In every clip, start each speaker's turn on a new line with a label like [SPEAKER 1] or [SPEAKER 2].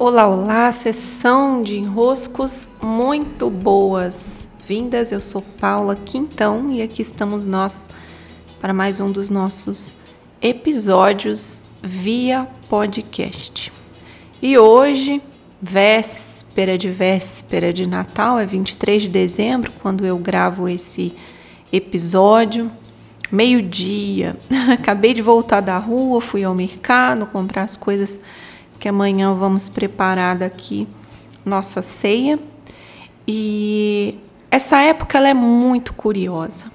[SPEAKER 1] Olá, olá, sessão de enroscos muito boas-vindas. Eu sou Paula Quintão e aqui estamos nós para mais um dos nossos episódios via podcast. E hoje, véspera de véspera de Natal, é 23 de dezembro, quando eu gravo esse episódio, meio-dia. Acabei de voltar da rua, fui ao mercado comprar as coisas que amanhã vamos preparar daqui nossa ceia. E essa época ela é muito curiosa.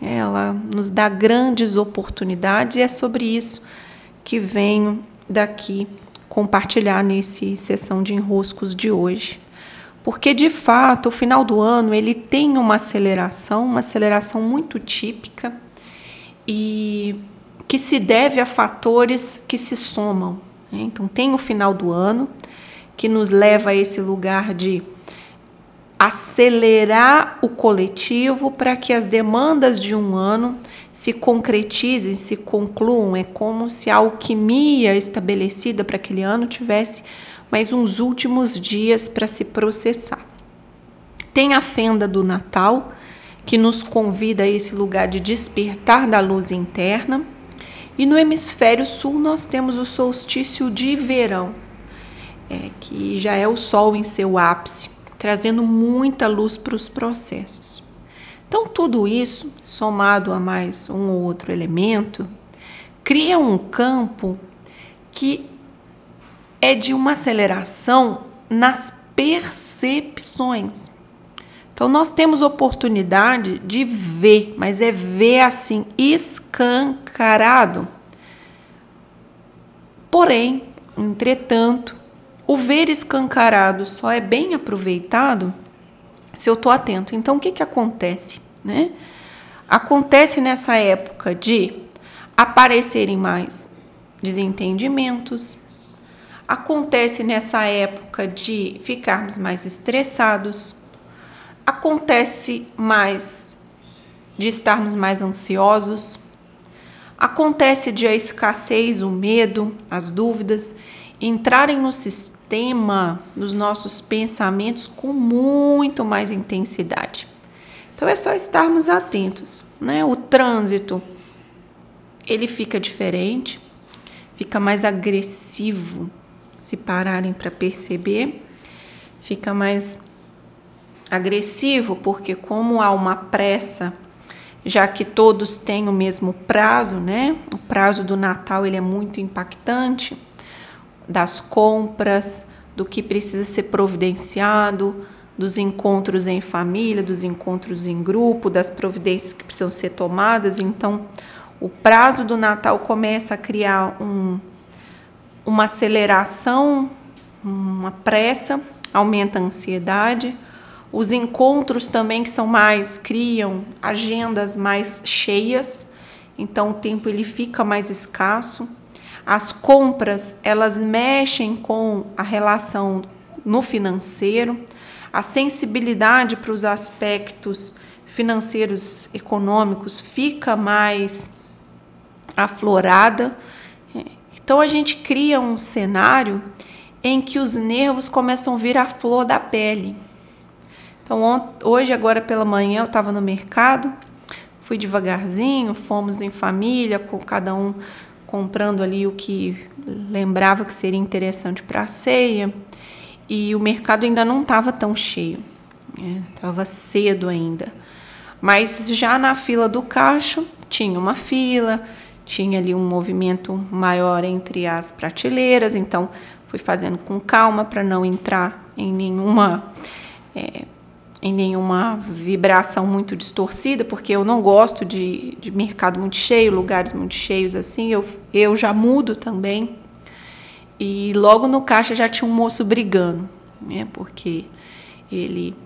[SPEAKER 1] Ela nos dá grandes oportunidades e é sobre isso que venho daqui compartilhar nesse sessão de enroscos de hoje. Porque de fato, o final do ano ele tem uma aceleração, uma aceleração muito típica e que se deve a fatores que se somam. Né? Então, tem o final do ano, que nos leva a esse lugar de acelerar o coletivo para que as demandas de um ano se concretizem, se concluam. É como se a alquimia estabelecida para aquele ano tivesse mais uns últimos dias para se processar. Tem a fenda do Natal, que nos convida a esse lugar de despertar da luz interna e no hemisfério sul nós temos o solstício de verão, é, que já é o sol em seu ápice, trazendo muita luz para os processos. Então, tudo isso, somado a mais um ou outro elemento, cria um campo que é de uma aceleração nas percepções. Então, nós temos oportunidade de ver, mas é ver assim, escancarado. Porém, entretanto, o ver escancarado só é bem aproveitado se eu estou atento. Então, o que, que acontece? Né? Acontece nessa época de aparecerem mais desentendimentos, acontece nessa época de ficarmos mais estressados, acontece mais de estarmos mais ansiosos, acontece de a escassez, o medo, as dúvidas entrarem no sistema, nos nossos pensamentos com muito mais intensidade. Então é só estarmos atentos, né? O trânsito ele fica diferente, fica mais agressivo, se pararem para perceber, fica mais agressivo, porque como há uma pressa, já que todos têm o mesmo prazo, né? O prazo do Natal ele é muito impactante das compras, do que precisa ser providenciado, dos encontros em família, dos encontros em grupo, das providências que precisam ser tomadas. Então, o prazo do Natal começa a criar um, uma aceleração, uma pressa, aumenta a ansiedade os encontros também que são mais criam agendas mais cheias, então o tempo ele fica mais escasso. As compras, elas mexem com a relação no financeiro, a sensibilidade para os aspectos financeiros econômicos fica mais aflorada. Então a gente cria um cenário em que os nervos começam a vir à flor da pele. Então, hoje, agora pela manhã, eu estava no mercado, fui devagarzinho, fomos em família, com cada um comprando ali o que lembrava que seria interessante para a ceia. E o mercado ainda não estava tão cheio, estava né? cedo ainda. Mas já na fila do caixa tinha uma fila, tinha ali um movimento maior entre as prateleiras, então fui fazendo com calma para não entrar em nenhuma é, em nenhuma vibração muito distorcida, porque eu não gosto de, de mercado muito cheio, lugares muito cheios assim. Eu, eu já mudo também. E logo no caixa já tinha um moço brigando, né? Porque ele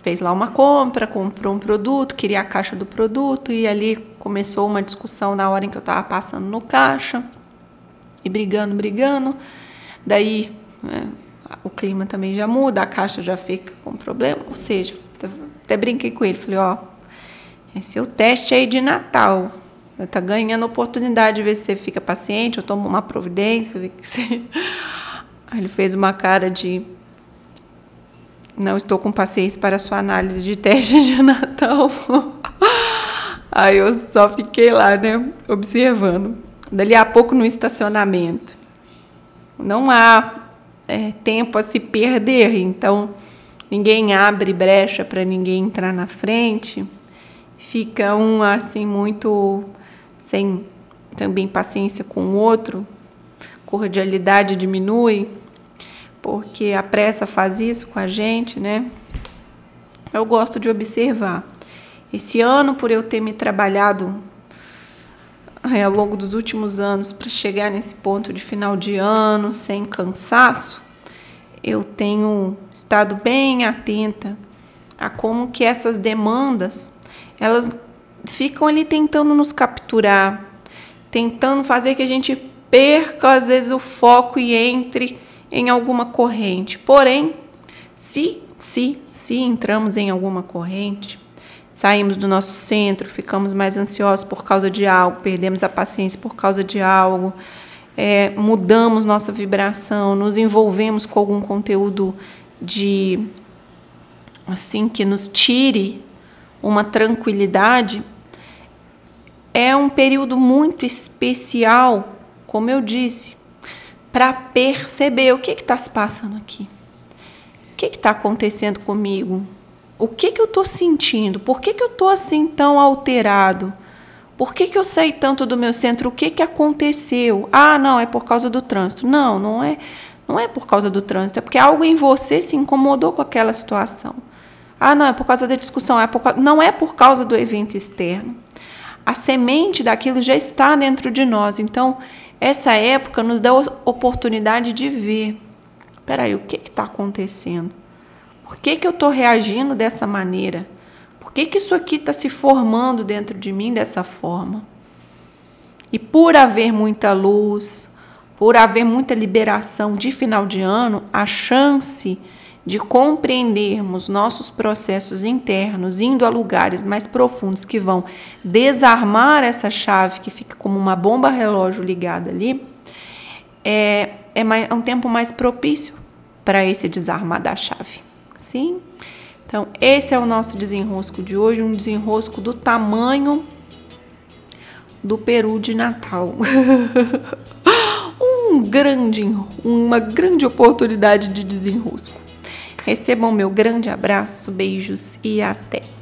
[SPEAKER 1] fez lá uma compra, comprou um produto, queria a caixa do produto e ali começou uma discussão na hora em que eu estava passando no caixa e brigando, brigando. Daí né, o clima também já muda, a caixa já fica com problema, ou seja, até brinquei com ele, falei, ó, esse é o teste aí de Natal. Tá ganhando oportunidade de ver se você fica paciente, eu tomo uma providência, ver que você... Aí ele fez uma cara de não estou com paciência para sua análise de teste de Natal. Aí eu só fiquei lá, né, observando. Dali a pouco no estacionamento. Não há é, tempo a se perder, então ninguém abre brecha para ninguém entrar na frente. Fica um assim muito sem também paciência com o outro, cordialidade diminui porque a pressa faz isso com a gente, né? Eu gosto de observar. Esse ano, por eu ter me trabalhado é, ao longo dos últimos anos para chegar nesse ponto de final de ano sem cansaço, eu tenho estado bem atenta a como que essas demandas elas ficam ali tentando nos capturar, tentando fazer que a gente perca às vezes o foco e entre em alguma corrente. Porém, se, se, se entramos em alguma corrente, saímos do nosso centro, ficamos mais ansiosos por causa de algo, perdemos a paciência por causa de algo, é, mudamos nossa vibração, nos envolvemos com algum conteúdo de assim que nos tire uma tranquilidade, é um período muito especial, como eu disse, para perceber o que está se passando aqui. O que está acontecendo comigo? O que, que eu estou sentindo? Por que, que eu estou assim tão alterado? Por que, que eu saí tanto do meu centro? O que, que aconteceu? Ah, não, é por causa do trânsito. Não, não é, não é por causa do trânsito, é porque algo em você se incomodou com aquela situação. Ah, não, é por causa da discussão. É por, não é por causa do evento externo. A semente daquilo já está dentro de nós. Então, essa época nos dá a oportunidade de ver. Peraí, o que está acontecendo? Por que, que eu estou reagindo dessa maneira? Por que, que isso aqui está se formando dentro de mim dessa forma? E por haver muita luz, por haver muita liberação de final de ano, a chance de compreendermos nossos processos internos, indo a lugares mais profundos que vão desarmar essa chave que fica como uma bomba relógio ligada ali, é, é, mais, é um tempo mais propício para esse desarmar da chave. Sim? Então, esse é o nosso desenrosco de hoje, um desenrosco do tamanho do peru de Natal. um grande, uma grande oportunidade de desenrosco. Recebam meu grande abraço, beijos e até!